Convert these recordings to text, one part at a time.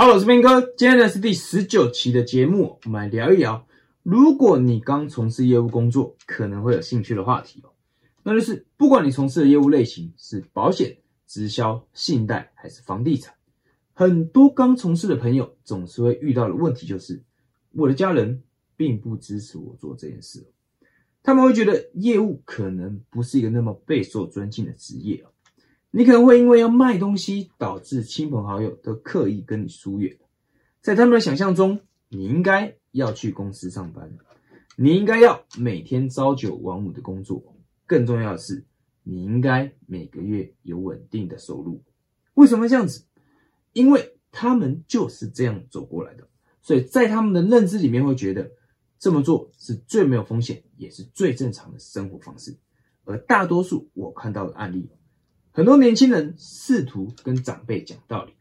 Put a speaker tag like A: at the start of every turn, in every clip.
A: 好我是斌哥，今天呢是第十九期的节目，我们来聊一聊，如果你刚从事业务工作，可能会有兴趣的话题哦，那就是不管你从事的业务类型是保险、直销、信贷还是房地产，很多刚从事的朋友总是会遇到的问题就是，我的家人并不支持我做这件事，他们会觉得业务可能不是一个那么备受尊敬的职业哦。你可能会因为要卖东西，导致亲朋好友都刻意跟你疏远。在他们的想象中，你应该要去公司上班，你应该要每天朝九晚五的工作。更重要的是，你应该每个月有稳定的收入。为什么这样子？因为他们就是这样走过来的，所以在他们的认知里面会觉得这么做是最没有风险，也是最正常的生活方式。而大多数我看到的案例。很多年轻人试图跟长辈讲道理，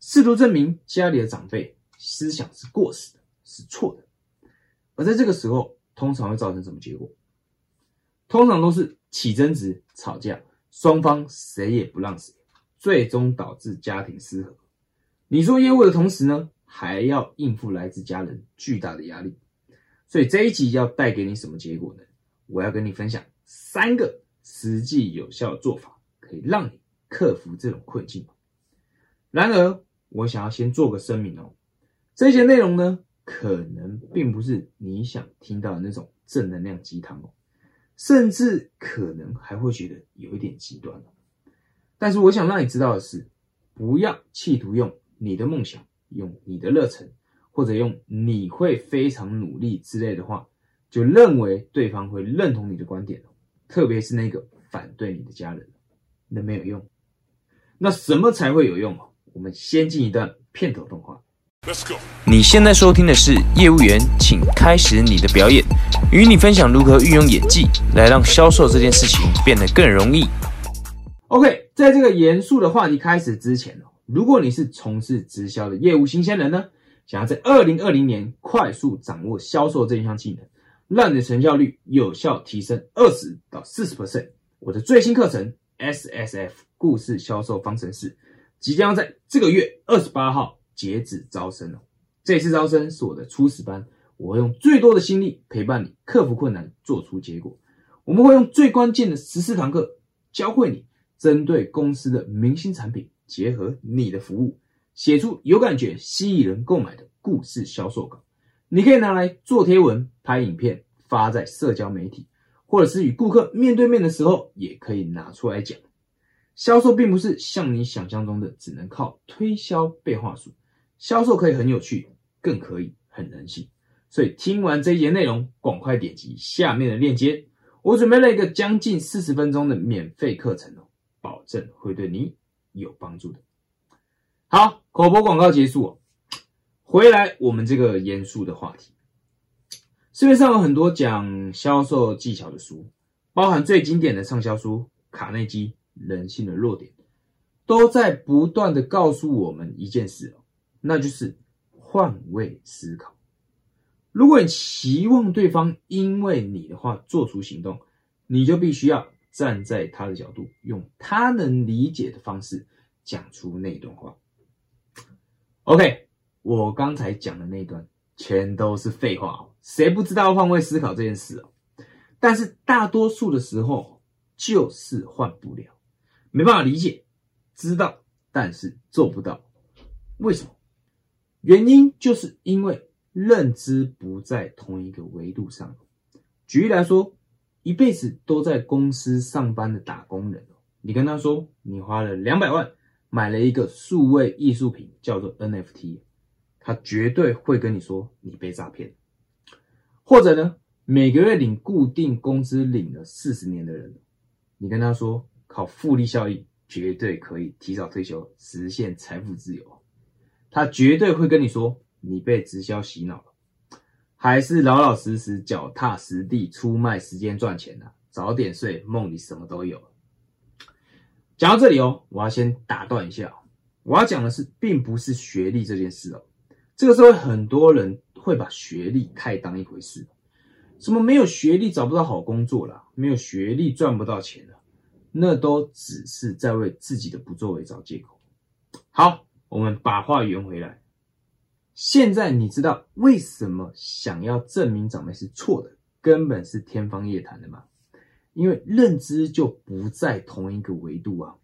A: 试图证明家里的长辈思想是过时的，是错的。而在这个时候，通常会造成什么结果？通常都是起争执、吵架，双方谁也不让谁，最终导致家庭失和。你做业务的同时呢，还要应付来自家人巨大的压力。所以这一集要带给你什么结果呢？我要跟你分享三个实际有效的做法。可以让你克服这种困境。然而，我想要先做个声明哦，这些内容呢，可能并不是你想听到的那种正能量鸡汤哦，甚至可能还会觉得有一点极端哦。但是，我想让你知道的是，不要企图用你的梦想、用你的热忱，或者用你会非常努力之类的话，就认为对方会认同你的观点哦，特别是那个反对你的家人。那没有用，那什么才会有用哦？我们先进一段片头动画。
B: Let's go。你现在收听的是业务员，请开始你的表演，与你分享如何运用演技来让销售这件事情变得更容易。
A: OK，在这个严肃的话题开始之前哦，如果你是从事直销的业务新鲜人呢，想要在二零二零年快速掌握销售这一项技能，让你的成交率有效提升二十到四十 percent，我的最新课程。S S F 故事销售方程式即将在这个月二十八号截止招生哦。这次招生是我的初始班，我会用最多的心力陪伴你克服困难，做出结果。我们会用最关键的十四堂课教会你，针对公司的明星产品，结合你的服务，写出有感觉、吸引人购买的故事销售稿。你可以拿来做贴文、拍影片，发在社交媒体。或者是与顾客面对面的时候，也可以拿出来讲。销售并不是像你想象中的只能靠推销背话术，销售可以很有趣，更可以很人性。所以听完这一节内容，赶快点击下面的链接，我准备了一个将近四十分钟的免费课程哦，保证会对你有帮助的。好，口播广告结束，回来我们这个严肃的话题。市面上有很多讲销售技巧的书，包含最经典的畅销书《卡内基人性的弱点》，都在不断的告诉我们一件事哦，那就是换位思考。如果你期望对方因为你的话做出行动，你就必须要站在他的角度，用他能理解的方式讲出那段话。OK，我刚才讲的那段。全都是废话哦，谁不知道换位思考这件事哦？但是大多数的时候就是换不了，没办法理解，知道但是做不到，为什么？原因就是因为认知不在同一个维度上。举例来说，一辈子都在公司上班的打工人你跟他说你花了两百万买了一个数位艺术品，叫做 NFT。他绝对会跟你说你被诈骗，或者呢，每个月领固定工资领了四十年的人，你跟他说靠复利效应绝对可以提早退休实现财富自由，他绝对会跟你说你被直销洗脑了，还是老老实实脚踏实地出卖时间赚钱呢？早点睡，梦里什么都有。讲到这里哦，我要先打断一下，我要讲的是，并不是学历这件事哦。这个时候，很多人会把学历太当一回事，什么没有学历找不到好工作了，没有学历赚不到钱了，那都只是在为自己的不作为找借口。好，我们把话圆回来，现在你知道为什么想要证明长辈是错的，根本是天方夜谭的吗？因为认知就不在同一个维度啊。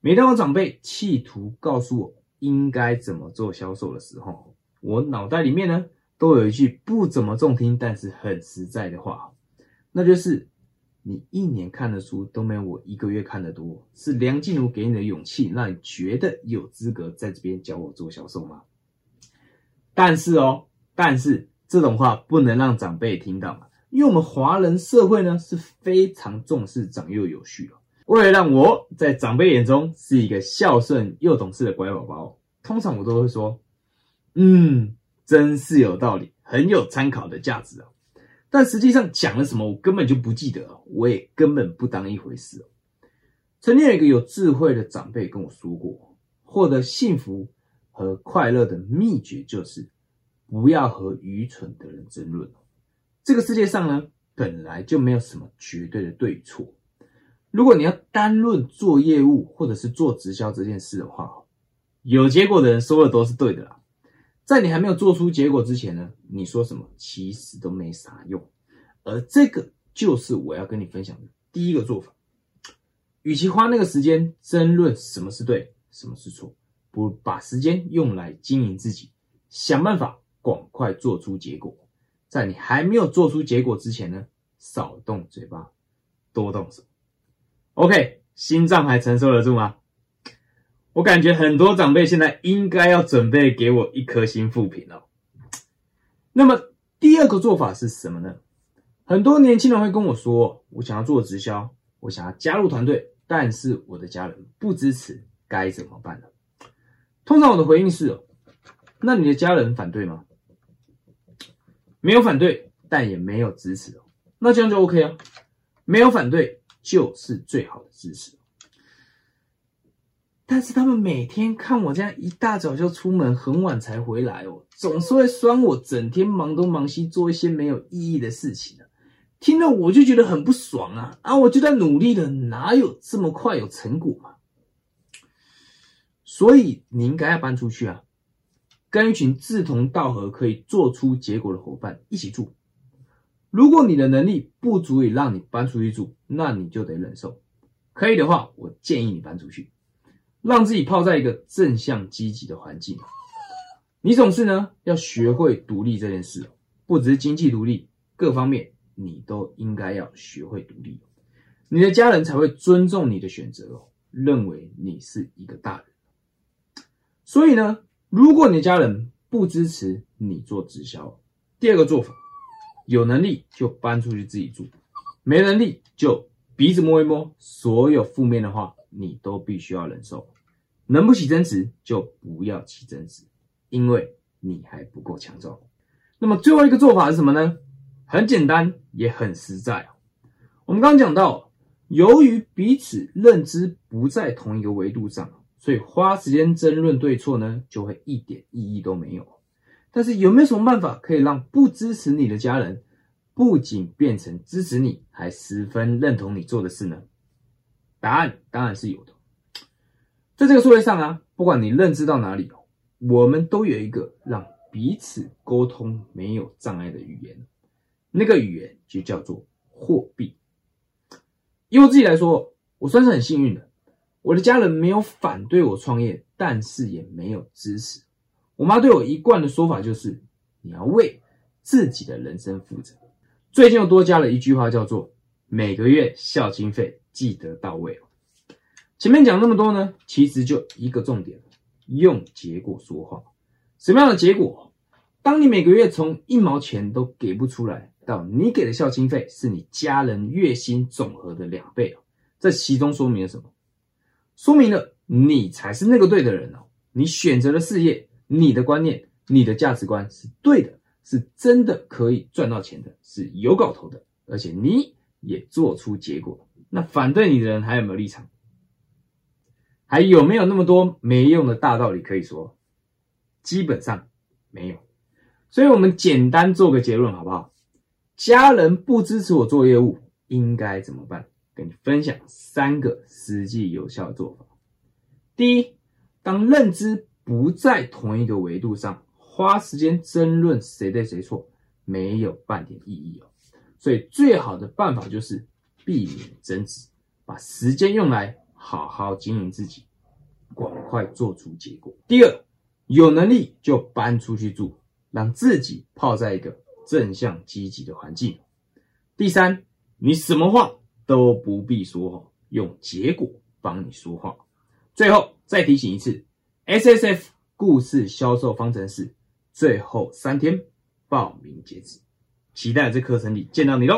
A: 每当我长辈企图告诉我应该怎么做销售的时候，我脑袋里面呢都有一句不怎么中听，但是很实在的话，那就是你一年看的书都没有我一个月看的多，是梁静茹给你的勇气，让你觉得有资格在这边教我做销售吗？但是哦，但是这种话不能让长辈听到嘛，因为我们华人社会呢是非常重视长幼有序的。为了让我在长辈眼中是一个孝顺又懂事的乖宝宝，通常我都会说，嗯，真是有道理，很有参考的价值哦。但实际上讲了什么，我根本就不记得，我也根本不当一回事哦。曾经有一个有智慧的长辈跟我说过，获得幸福。和快乐的秘诀就是不要和愚蠢的人争论。这个世界上呢，本来就没有什么绝对的对错。如果你要单论做业务或者是做直销这件事的话，有结果的人说的都是对的啦。在你还没有做出结果之前呢，你说什么其实都没啥用。而这个就是我要跟你分享的第一个做法。与其花那个时间争论什么是对，什么是错。不如把时间用来经营自己，想办法赶快做出结果。在你还没有做出结果之前呢，少动嘴巴，多动手。OK，心脏还承受得住吗？我感觉很多长辈现在应该要准备给我一颗心复评了。那么第二个做法是什么呢？很多年轻人会跟我说：“我想要做直销，我想要加入团队，但是我的家人不支持，该怎么办呢？”通常我的回应是：那你的家人反对吗？没有反对，但也没有支持哦。那这样就 OK 啊。没有反对就是最好的支持。但是他们每天看我这样一大早就出门，很晚才回来哦，总是会酸我整天忙东忙西，做一些没有意义的事情啊。听了我就觉得很不爽啊！啊，我就在努力的，哪有这么快有成果嘛？所以你应该要搬出去啊，跟一群志同道合、可以做出结果的伙伴一起住。如果你的能力不足以让你搬出去住，那你就得忍受。可以的话，我建议你搬出去，让自己泡在一个正向积极的环境。你总是呢要学会独立这件事，不只是经济独立，各方面你都应该要学会独立，你的家人才会尊重你的选择哦，认为你是一个大人。所以呢，如果你的家人不支持你做直销，第二个做法，有能力就搬出去自己住，没能力就鼻子摸一摸，所有负面的话你都必须要忍受，能不起争执就不要起争执，因为你还不够强壮。那么最后一个做法是什么呢？很简单，也很实在。我们刚刚讲到，由于彼此认知不在同一个维度上。所以花时间争论对错呢，就会一点意义都没有。但是有没有什么办法可以让不支持你的家人不仅变成支持你，还十分认同你做的事呢？答案当然是有的。在这个社会上啊，不管你认知到哪里，我们都有一个让彼此沟通没有障碍的语言，那个语言就叫做货币。以我自己来说，我算是很幸运的。我的家人没有反对我创业，但是也没有支持。我妈对我一贯的说法就是：你要为自己的人生负责。最近又多加了一句话，叫做每个月孝经费记得到位哦。前面讲那么多呢，其实就一个重点：用结果说话。什么样的结果？当你每个月从一毛钱都给不出来，到你给的孝经费是你家人月薪总和的两倍哦。这其中说明了什么？说明了你才是那个对的人哦，你选择了事业，你的观念、你的价值观是对的，是真的可以赚到钱的，是有搞头的，而且你也做出结果。那反对你的人还有没有立场？还有没有那么多没用的大道理可以说？基本上没有。所以我们简单做个结论好不好？家人不支持我做业务，应该怎么办？跟你分享三个实际有效做法。第一，当认知不在同一个维度上，花时间争论谁对谁错，没有半点意义哦。所以最好的办法就是避免争执，把时间用来好好经营自己，赶快做出结果。第二，有能力就搬出去住，让自己泡在一个正向积极的环境。第三，你什么话都不必说，用结果帮你说话。最后再提醒一次，S S F 故事销售方程式最后三天报名截止，期待这课程里见到你喽。